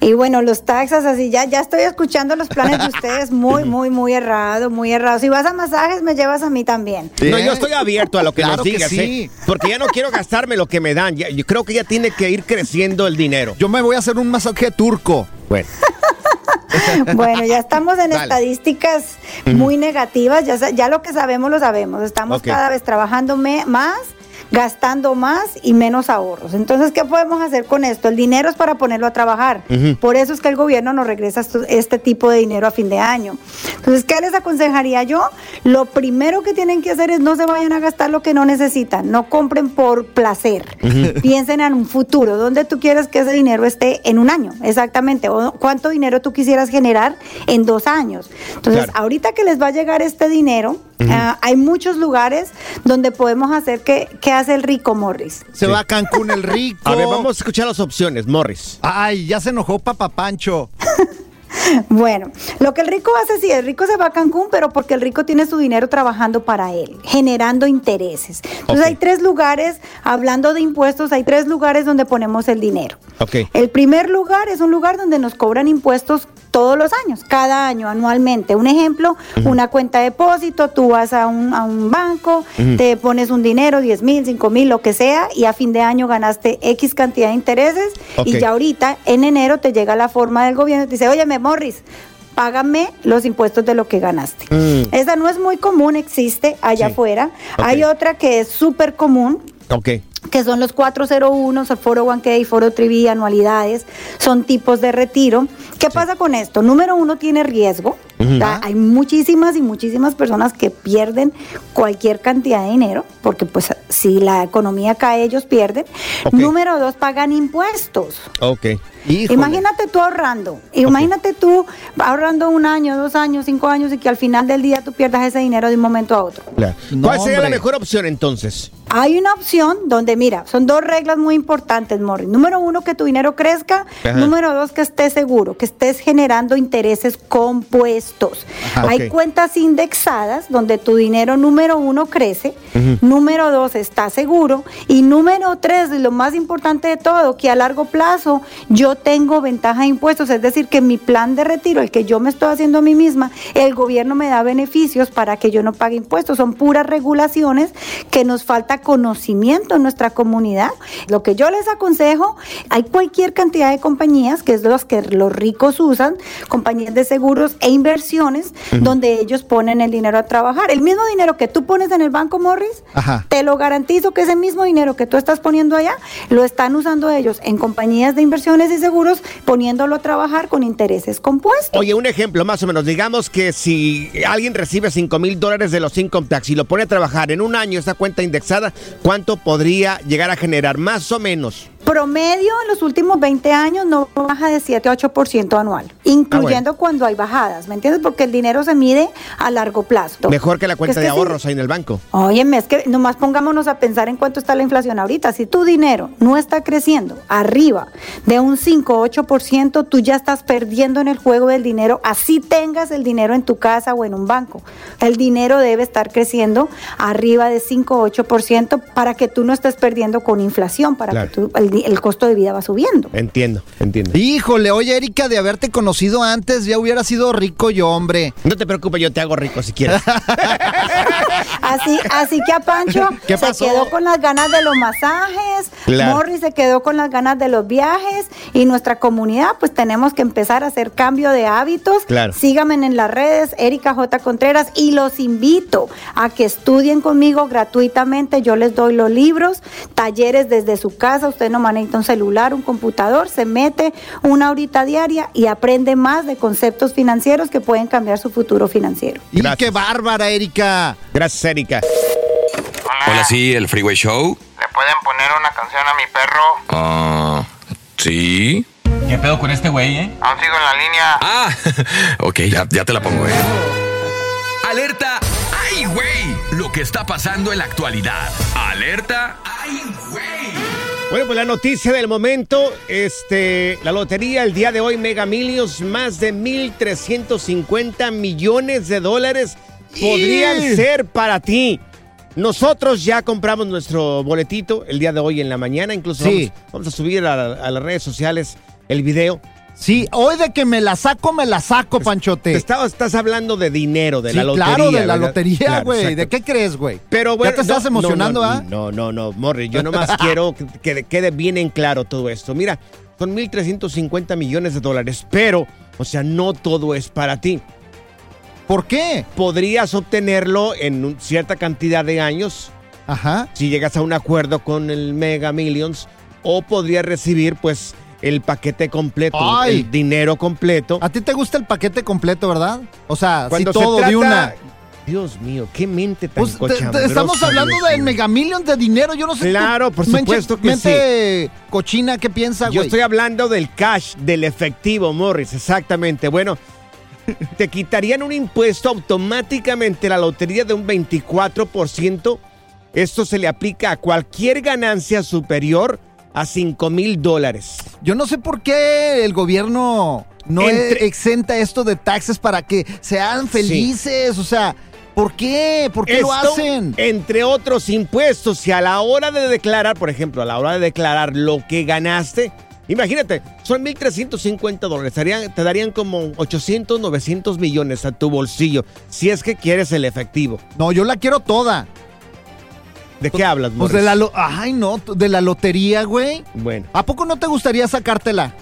Y bueno, los taxas, así ya, ya estoy escuchando los planes de ustedes, muy, muy, muy errado, muy errado. Si vas a masajes, me llevas a mí también. No, yo estoy abierto a lo que Claro nos que digas, sí. ¿eh? porque ya no quiero gastarme lo que me dan. Ya- yo creo que ya tiene que ir creciendo el dinero. Yo me voy a hacer un masaje turco. Bueno, Bueno, ya estamos en Dale. estadísticas muy negativas, ya, ya lo que sabemos lo sabemos. Estamos cada vez trabajando me- más, gastando más y menos ahorros. Entonces, ¿qué podemos hacer con esto? El dinero es para ponerlo a trabajar. Por eso es que el gobierno nos regresa este tipo de dinero a fin de año. Entonces, ¿qué les aconsejaría yo? Lo primero que tienen que hacer es no se vayan a gastar lo que no necesitan, no compren por placer. Piensen en un futuro, donde tú quieres que ese dinero esté en un año, exactamente, o cuánto dinero tú quisieras generar en dos años. Entonces, Claro. ahorita que les va a llegar este dinero, ah, hay muchos lugares donde podemos hacer que, que hace el rico Morris. Se va a Cancún el rico. a ver, vamos a escuchar las opciones, Morris. Ay, ya se enojó Papá Pancho. Bueno, lo que el rico hace, sí, el rico se va a Cancún, pero porque el rico tiene su dinero trabajando para él, generando intereses. Entonces hay tres lugares, hablando de impuestos, hay tres lugares donde ponemos el dinero. Ok. El primer lugar es un lugar donde nos cobran impuestos todos los años, cada año, anualmente. Un ejemplo, una cuenta de depósito, tú vas a un, a un banco, te pones un dinero, 10 mil, 5 mil, lo que sea, y a fin de año ganaste X cantidad de intereses y ya ahorita en enero te llega la forma del gobierno y te dice, oye, Morris, págame los impuestos de lo que ganaste. Mm. Esa no es muy común, existe allá Sí. afuera. Hay otra que es súper común, Ok. Que son los 401, el foro 1K, foro Trivi, anualidades, son tipos de retiro. ¿Qué pasa con esto? Número uno, tiene riesgo. O sea, Hay muchísimas y muchísimas personas que pierden cualquier cantidad de dinero, porque pues si la economía cae, ellos pierden. Número dos, pagan impuestos. Ok. Híjole. Imagínate tú ahorrando. Imagínate tú ahorrando un año, dos años, cinco años y que al final del día tú pierdas ese dinero de un momento a otro. Claro. No, ¿Cuál sería la mejor opción entonces? Hay una opción donde, mira, son dos reglas muy importantes, Morris. Número uno, que tu dinero crezca. Ajá. Número dos, que estés seguro, que estés generando intereses compuestos. Ajá. Hay cuentas indexadas donde tu dinero, número uno, crece. Número dos, está seguro. Y número tres, lo más importante de todo, que a largo plazo yo tengo ventaja de impuestos. Es decir, que mi plan de retiro, el que yo me estoy haciendo a mí misma, el gobierno me da beneficios para que yo no pague impuestos. Son puras regulaciones que nos falta conocimiento en nuestra comunidad. Lo que yo les aconsejo, hay cualquier cantidad de compañías, que es los que los ricos usan, compañías de seguros e inversiones, donde ellos ponen el dinero a trabajar. El mismo dinero que tú pones en el banco Morris, Ajá. te lo garantizo que ese mismo dinero que tú estás poniendo allá, lo están usando ellos en compañías de inversiones y seguros, poniéndolo a trabajar con intereses compuestos. Oye, un ejemplo más o menos. Digamos que si alguien recibe 5 mil dólares de los income tax y lo pone a trabajar en un año esa cuenta indexada, ¿cuánto podría llegar a generar? Más o menos. Promedio en los últimos 20 años no baja de 7 a 8% anual, incluyendo cuando hay bajadas, ¿me entiendes? Porque el dinero se mide a largo plazo. Mejor que la cuenta Es que de si- ahorros ahí en el banco. Óyeme, es que nomás pongámonos a pensar en cuánto está la inflación ahorita. Si tu dinero no está creciendo arriba de un 5 o 8%, tú ya estás perdiendo en el juego del dinero, así tengas el dinero en tu casa o en un banco. El dinero debe estar creciendo arriba de 5 o 8% para que tú no estés perdiendo con inflación, para Claro. que tú- el, el costo de vida va subiendo. Entiendo, entiendo. Híjole, oye, Erika, de haberte conocido antes, ya hubiera sido rico yo, hombre. No te preocupes, yo te hago rico si quieres. Así, así que a Pancho ¿Qué se pasó? quedó con las ganas de los masajes, Claro. Morris se quedó con las ganas de los viajes y nuestra comunidad pues tenemos que empezar a hacer cambio de hábitos. Claro. Síganme en las redes, Erika J. Contreras y los invito a que estudien conmigo gratuitamente. Yo les doy los libros, talleres desde su casa, usted no maneja un celular, un computador, se mete una horita diaria y aprende más de conceptos financieros que pueden cambiar su futuro financiero. Y Gracias. qué bárbara, Erika. Gracias, Erika. Hola, sí, el Freeway Show. ¿Le pueden poner una canción a mi perro? Ah, sí. ¿Qué pedo con este güey, eh? Aún sigo en la línea. Ah, ok, ya, ya te la pongo, eh. Alerta. ¡Ay, güey! Lo que está pasando en la actualidad. Alerta. ¡Ay, güey! Bueno, pues la noticia del momento, este, la lotería el día de hoy, Mega Millions, más de 1.350 millones de dólares podrían ser para ti. Nosotros ya compramos nuestro boletito el día de hoy en la mañana, incluso Sí. vamos, vamos a subir a, a las redes sociales el video. Sí, hoy de que me la saco, me la saco, Panchote. Te estás hablando de dinero, de sí, la lotería. claro, de la ¿verdad? lotería, güey. ¿De qué crees, güey? Pero bueno, ¿Ya te estás no, emocionando, no, ah? no, no, no, Morri, yo nomás quiero que, que quede bien en claro todo esto. Mira, son 1.350 millones de dólares, pero, o sea, no todo es para ti. ¿Por qué? Podrías obtenerlo en cierta cantidad de años Ajá. si llegas a un acuerdo con el Mega Millions, o podrías recibir, pues, el paquete completo, Ay. el dinero completo. A ti te gusta el paquete completo, ¿verdad? O sea, Cuando se todo trata- de una. Dios mío, qué mente tan Pues, te- estamos hablando de megamillion de dinero, yo no sé. Claro, por supuesto que mente cochina, ¿qué piensa, Yo güey? estoy hablando del cash, del efectivo, Morris, exactamente. Bueno, te quitarían un impuesto automáticamente la lotería de un 24%. Esto se le aplica a cualquier ganancia superior a 5 mil dólares. Yo no sé por qué el gobierno no Entre- exenta esto de taxes para que sean felices. O sea, ¿por qué? ¿Por qué lo hacen? Entre otros impuestos, si a la hora de declarar, por ejemplo, a la hora de declarar lo que ganaste, imagínate, son 1.350 dólares, te darían como 800, 900 millones a tu bolsillo, si es que quieres el efectivo. No, yo la quiero toda. ¿De qué hablas, Pues Morris? de la lo- Ay, no, de la lotería, güey. Bueno, ¿A poco no te gustaría sacártela?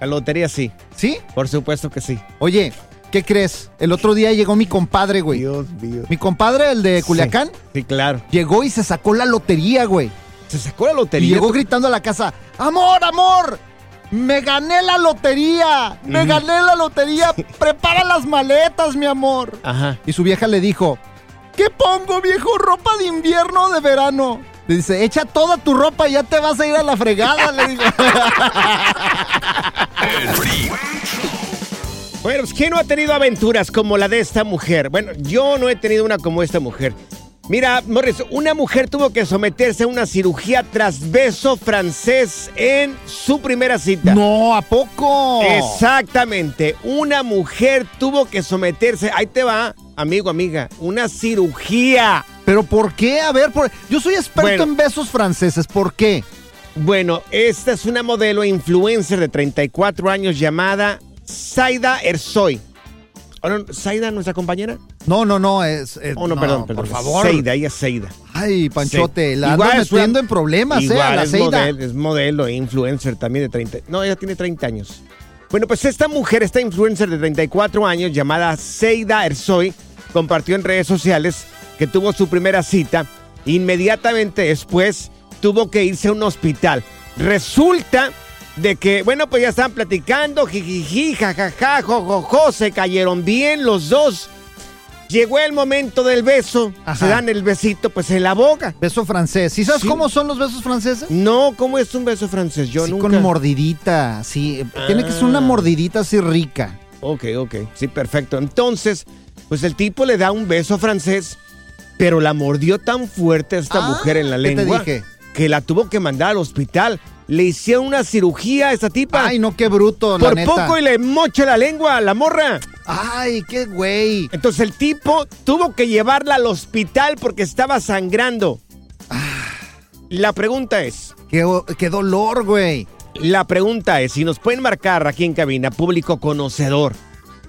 la lotería sí, ¿Sí? por supuesto que sí. Oye, ¿qué crees? El otro día llegó mi compadre, güey. Dios mío. Mi compadre, el de Culiacán, Sí, claro. llegó y se sacó la lotería, güey. Se sacó la Y lotería. llegó gritando a la casa, ¡Amor, amor! ¡Me gané la lotería! ¡Me gané la lotería! ¡Prepara las maletas, mi amor! Ajá. Y su vieja le dijo, ¿qué pongo, viejo? ¿Ropa de invierno o de verano? Le dice, echa toda tu ropa y ya te vas a ir a la fregada, le digo. Bueno, pues ¿quién no ha tenido aventuras como la de esta mujer? Bueno, yo no he tenido una como esta mujer. Mira, Morris, una mujer tuvo que someterse a una cirugía tras beso francés en su primera cita. No, ¿a poco? Exactamente. Una mujer tuvo que someterse, ahí te va, amigo, amiga, una cirugía. ¿Pero por qué? A ver, por... yo soy experto Bueno. en besos franceses, ¿por qué? Bueno, esta es una modelo e influencer de 34 años llamada Saida Ersoy. ¿O no, ¿Saida, nuestra compañera? No, no, no, es... eh, Oh, no, perdón, perdón. Por favor. Seida, ella es Seida. Ay, Panchote, Sí. la ando Igual una- metiendo en problemas, eh, a Igual la es, Seida. modelo, es modelo e influencer también de 30. No, ella tiene 30 años. Bueno, pues esta mujer, esta influencer de 34 años llamada Seida Ersoy, compartió en redes sociales que tuvo su primera cita. Inmediatamente después tuvo que irse a un hospital. Resulta de que, bueno, pues ya estaban platicando, jijiji, jajaja, jojojo, se cayeron bien los dos. Llegó el momento del beso, se dan el besito pues en la boca. Beso francés. ¿Y sabes Sí. cómo son los besos franceses? No, ¿cómo es un beso francés? Yo Sí, nunca. con mordidita, sí. Tiene que ser una Ah. mordidita así rica. Ok, ok. Sí, perfecto. Entonces, pues el tipo le da un beso francés, pero la mordió tan fuerte a esta Ah, mujer en la ¿qué te lengua dije? que la tuvo que mandar al hospital. Le hicieron una cirugía a esta tipa. Ay, no, qué bruto, la Por neta. poco y le mocha la lengua a la morra. Ay, qué güey. Entonces el tipo tuvo que llevarla al hospital porque estaba sangrando. La pregunta es. Qué, qué dolor, güey. La pregunta es si nos pueden marcar aquí en cabina, público conocedor,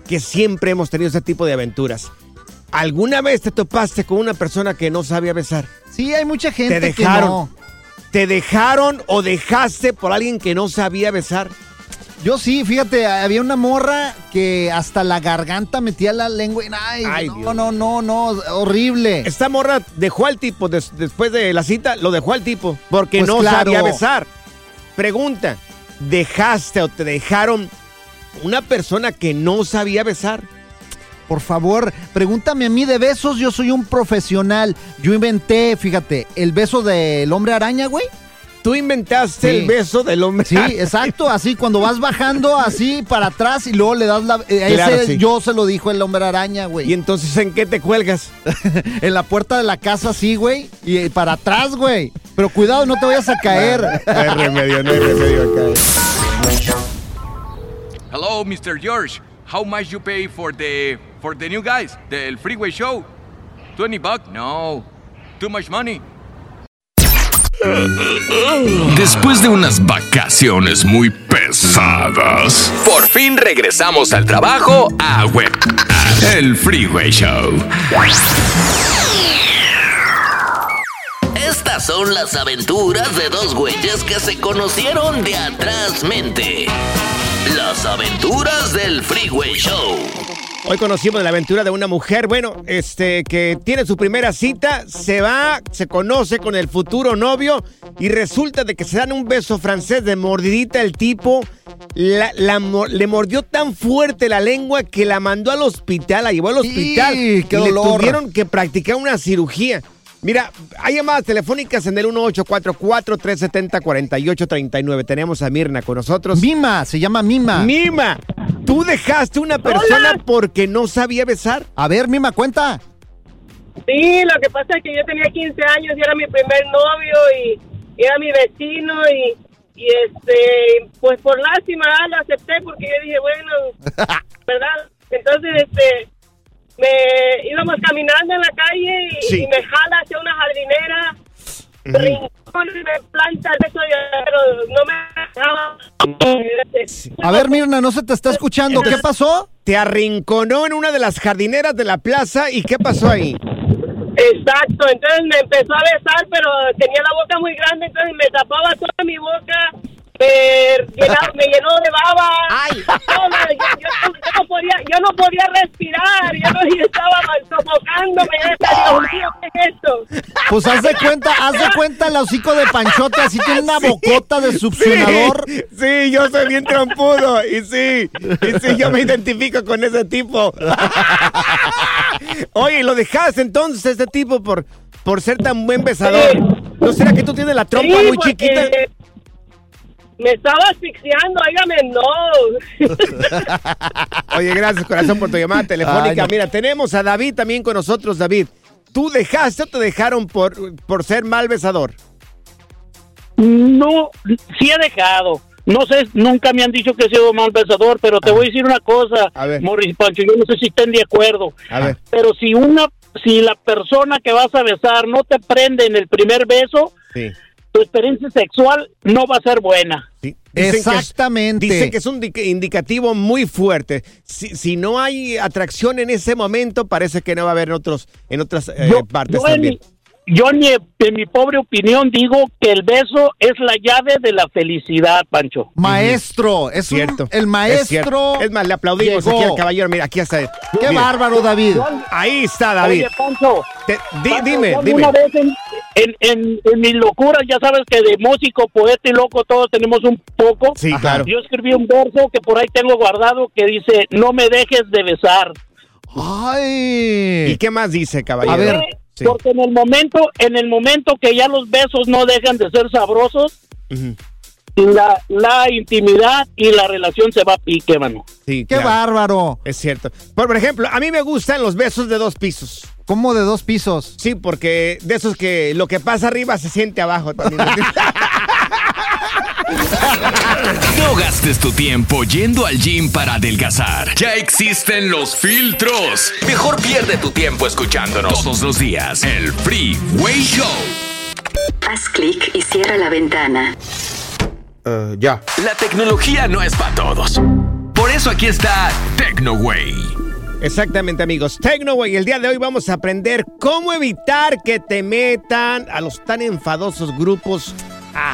que siempre hemos tenido ese tipo de aventuras. ¿Alguna vez te topaste con una persona que no sabía besar? Sí, hay mucha gente ¿Te que dejaron? no. ¿Te dejaron o dejaste por alguien que no sabía besar? Yo sí, fíjate, había una morra que hasta la garganta metía la lengua y ay, Ay, no, Dios. no, no, no, horrible. Esta morra dejó al tipo des- después de la cita, lo dejó al tipo porque Pues no claro. sabía besar. Pregunta, ¿dejaste o te dejaron una persona que no sabía besar? Por favor, pregúntame a mí de besos, yo soy un profesional. Yo inventé, fíjate, el beso del hombre araña, güey. Tú inventaste Sí. el beso del hombre. Sí, exacto, así cuando vas bajando así para atrás y luego le das la... eh, Claro, ese sí. yo se lo dijo el hombre araña, güey. ¿Y entonces en qué te cuelgas? en la puerta de la casa, sí, güey. Y eh, para atrás, güey. Pero cuidado, no te vayas a caer. No hay remedio, no hay remedio acá. Hello, Mr. George. How much you pay for the for the new guys, the freeway show? 20 bucks? No. Too much money. Después de unas vacaciones muy pesadas, por fin regresamos al trabajo a web. El Freeway Show. Estas son las aventuras de dos güeyes que se conocieron de atrás mente. Las aventuras del Freeway Show. Hoy conocimos la aventura de una mujer, bueno, este, que tiene su primera cita, se va, se conoce con el futuro novio y resulta de que se dan un beso francés de mordidita el tipo, la- le mordió tan fuerte la lengua que la mandó al hospital, la llevó al hospital ¡Y, qué y le tuvieron que practicar una cirugía. Mira, hay llamadas telefónicas en el 1844-370-4839. Tenemos a Mirna con nosotros. Mima, se llama Mima. Mima, ¿tú dejaste una persona porque no sabía besar? A ver, Mima, cuenta. Sí, lo que pasa es que yo tenía 15 años y era mi primer novio y, y era mi vecino y, y este, pues por lástima ah, lo acepté porque yo dije, bueno, ¿verdad? Entonces, este, me íbamos caminando en la calle y, Sí. y me jala hacia una jardinera, rincón y me planta el beso de pero no me dejaba. A ver, Mirna, no se te está escuchando. ¿Qué pasó? Te arrinconó en una de las jardineras de la plaza y ¿qué pasó ahí? Exacto, entonces me empezó a besar, pero tenía la boca muy grande, entonces me tapaba toda mi boca, me, llenaba- me llenó de baba. No yo no podía respirar, yo, no, estaba sofocándome, yo decía, Dios mío, ¿qué es esto? Pues haz de cuenta, haz de cuenta el hocico de Panchote, así tiene una bocota de succionador. Sí, sí, yo soy bien trompudo y sí, y sí, yo me identifico con ese tipo. Oye, ¿lo dejaste entonces este tipo por, por ser tan buen besador. ¿No será que tú tienes la trompa Sí, muy porque chiquita? Me estaba asfixiando, óigame, no. Oye, gracias, corazón, por tu llamada telefónica. Ay, no. Mira, tenemos a David también con nosotros, David. ¿Tú dejaste o te dejaron por, por ser mal besador? No, sí he dejado. No sé, nunca me han dicho que he sido mal besador, pero te voy a decir una cosa, Morris Pancho, yo no sé si estén de acuerdo. A ver. Pero si una, si la persona que vas a besar no te prende en el primer beso, Sí. Tu experiencia sexual no va a ser buena. Dicen que es- Exactamente. Dicen que es un di- indicativo muy fuerte. Si, si no hay atracción en ese momento, parece que no va a haber en, otros, en otras eh, partes Yo en, también. mi, yo en mi, en mi pobre opinión digo que el beso es la llave de la felicidad, Pancho. Maestro, es un- Cierto. el Es, maestro. cierto. Es más, le aplaudimos llegó. aquí al caballero. Mira, aquí está. Qué Mira. bárbaro, David. Ahí está, David. Oye, Pancho, Te- di- Pancho, dime, dime. Una vez en, en, en, en mis locuras, ya sabes que de músico, poeta y loco todos tenemos un poco. Sí, claro. Yo escribí un verso que por ahí tengo guardado que dice, no me dejes de besar. Ay. ¿Y qué más dice, caballero? A ver. Sí. Porque en el momento, en el momento que ya los besos no dejan de ser sabrosos, Ujú. la, la intimidad y la relación se va a pique, mano. Sí, Qué claro. bárbaro. Es cierto. Por, por ejemplo, a mí me gustan los besos de dos pisos. ¿Cómo de dos pisos? Sí, porque de esos que lo que pasa arriba se siente abajo también. No gastes tu tiempo yendo al gym para adelgazar. Ya existen los filtros. Mejor pierde tu tiempo escuchándonos todos los días. El Freeway Show. Haz clic y cierra la ventana. ya. La tecnología no es para todos. Por eso aquí está TecnoWay. Exactamente, amigos. Tecnoway, el día de hoy vamos a aprender cómo evitar que te metan a los tan enfadosos grupos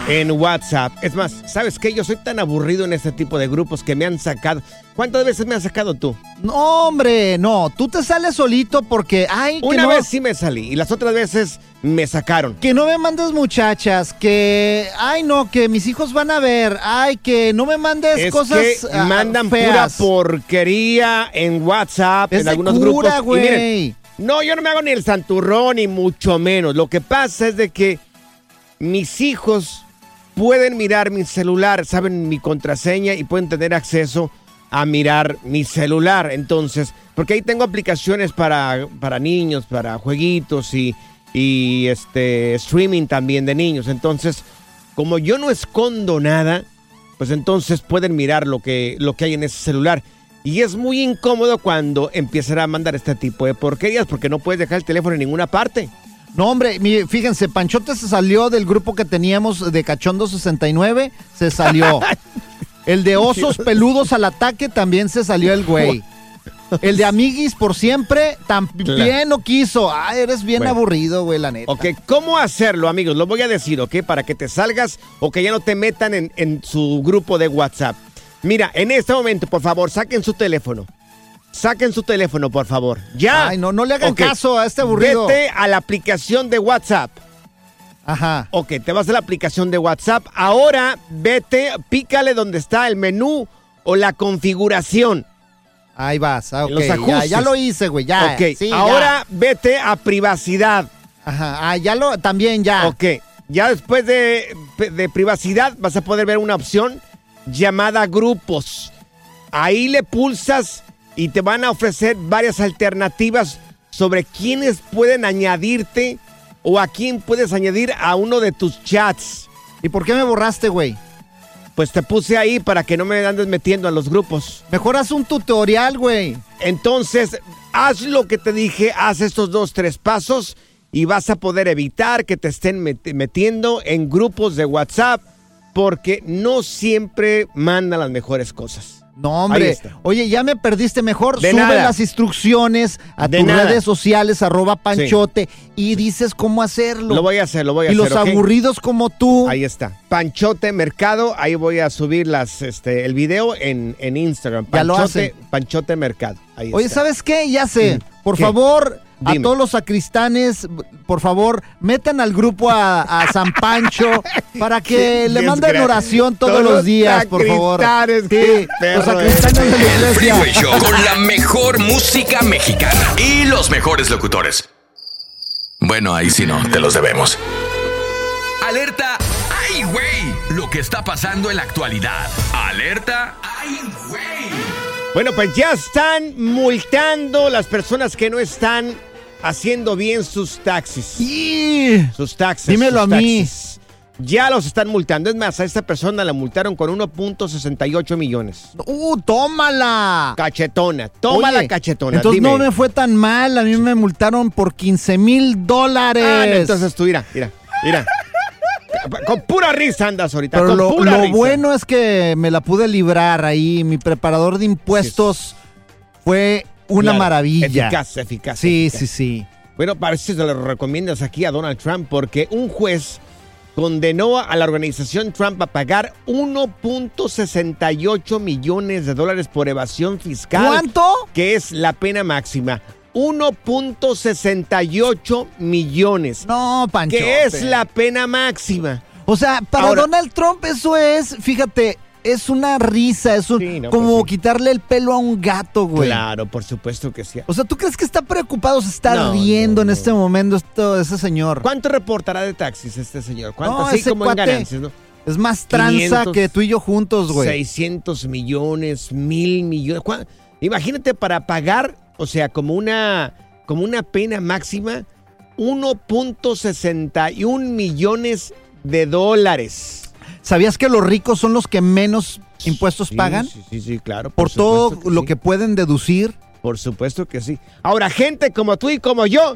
en WhatsApp. Es más, ¿sabes qué? Yo soy tan aburrido en este tipo de grupos que me han sacado. ¿Cuántas veces me has sacado tú? No, hombre, no. Tú te sales solito porque, ay, que Una no, vez sí me salí y las otras veces me sacaron. que no me mandes muchachas, que, ay, no, que mis hijos van a ver, ay, que no me mandes Es cosas que ah, mandan feas. pura porquería en WhatsApp, Es en de algunos cura, grupos. Y miren, güey. no, yo no me hago ni el santurrón, ni mucho menos. Lo que pasa es de que mis hijos pueden mirar mi celular, saben mi contraseña y pueden tener acceso a mirar mi celular. Entonces, porque ahí tengo aplicaciones para, para niños, para jueguitos y, y este streaming también de niños. Entonces, como yo no escondo nada, pues entonces pueden mirar lo que, lo que hay en ese celular. Y es muy incómodo cuando empiezan a mandar este tipo de porquerías porque no puedes dejar el teléfono en ninguna parte. No, hombre, fíjense, Panchote se salió del grupo que teníamos de Cachondo 69, se salió. El de osos peludos al ataque también se salió el güey. El de amiguis por siempre también Claro. no quiso. Ah, eres bien Bueno. aburrido, güey, la neta. Ok, ¿cómo hacerlo, amigos? Lo voy a decir, ¿ok? Para que te salgas o que ya no te metan en, en su grupo de WhatsApp. Mira, en este momento, por favor, saquen su teléfono. Saquen su teléfono, por favor. Ya. Ay, no, no le hagan caso a este aburrido. Vete a la aplicación de WhatsApp. Ajá. Ok, te vas a la aplicación de WhatsApp. Ahora vete, pícale donde está el menú o la configuración. Ahí vas, ah, ok. los ya, ajustes. ya lo hice, güey, ya. ok, sí, ya. ahora vete a privacidad. Ajá, ah, ya lo, también ya. Ok, ya después de, de privacidad vas a poder ver una opción llamada grupos. Ahí le pulsas y te van a ofrecer varias alternativas sobre quiénes pueden añadirte o a quién puedes añadir a uno de tus chats. ¿Y por qué me borraste, güey? Pues te puse ahí para que no me andes metiendo a los grupos. Mejor haz un tutorial, güey. Entonces, haz lo que te dije, haz estos dos, tres pasos y vas a poder evitar que te estén met- metiendo en grupos de WhatsApp porque no siempre mandan las mejores cosas. No, hombre. Oye, ya me perdiste mejor. De Sube nada. las instrucciones a De tus nada. redes sociales, arroba panchote, y dices cómo hacerlo. Lo voy a hacer, lo voy a y hacer. los ¿ok? aburridos como tú. Ahí está. Panchote Mercado, ahí voy a subir las, este, el video en, en Instagram. Ya lo Panchote, hace. Panchote Mercado. Ahí Oye, está. ¿sabes qué? Ya sé. Por ¿Qué? favor, a todos los sacristanes, por favor, metan al grupo a, a San Pancho para que le manden oración todos, Todos los días, por favor. sacristanes, Sí, qué los sacristanes de la El iglesia. Freeway Show con la mejor música mexicana y los mejores locutores. Bueno, ahí sí no, te los debemos. Alerta, ¡ay, güey! Lo que está pasando en la actualidad. Alerta, ¡ay, güey! Bueno, pues ya están multando las personas que no están haciendo bien sus taxis. Sus taxis. Dímelo sus a mí. Ya los están multando. Es más, a esta persona la multaron con 1.68 millones. ¡Uh, tómala! Cachetona. Tómala, Oye, cachetona. Entonces Dime. no me fue tan mal. A mí me multaron por 15 mil dólares. Ah, no, entonces tú, mira, mira, mira. Con pura risa andas ahorita. Pero con lo, pura lo risa. bueno es que me la pude librar ahí. Mi preparador de impuestos fue una Claro, maravilla. Eficaz, eficaz. Sí, eficaz. sí, sí. Bueno, parece que se lo recomiendas aquí a Donald Trump porque un juez condenó a la organización Trump a pagar 1.68 millones de dólares por evasión fiscal. ¿Cuánto? Que es la pena máxima. 1.68 millones. No, Pancho. Que es la pena máxima. O sea, para Ahora- Donald Trump eso es, fíjate, es una risa, es un- no, como pues sí. quitarle el pelo a un gato, güey. Claro, por supuesto que sí. O sea, ¿tú crees que está preocupado, se está No, riendo en este momento esto, ese señor? ¿Cuánto reportará de taxis este señor? ¿Cuánto? No, Así ese como en cuate ganancias, ¿no? Es más tranza 500, que tú y yo juntos, güey. 600 millones, mil millones. ¿Cuá- Imagínate para pagar, o sea, como una, como una pena máxima, 1.61 millones de dólares. ¿Sabías que los ricos son los que menos impuestos Sí, pagan? Sí, sí, sí, claro. Por, todo que lo sí. que pueden deducir. Por supuesto que sí. Ahora, gente como tú y como yo,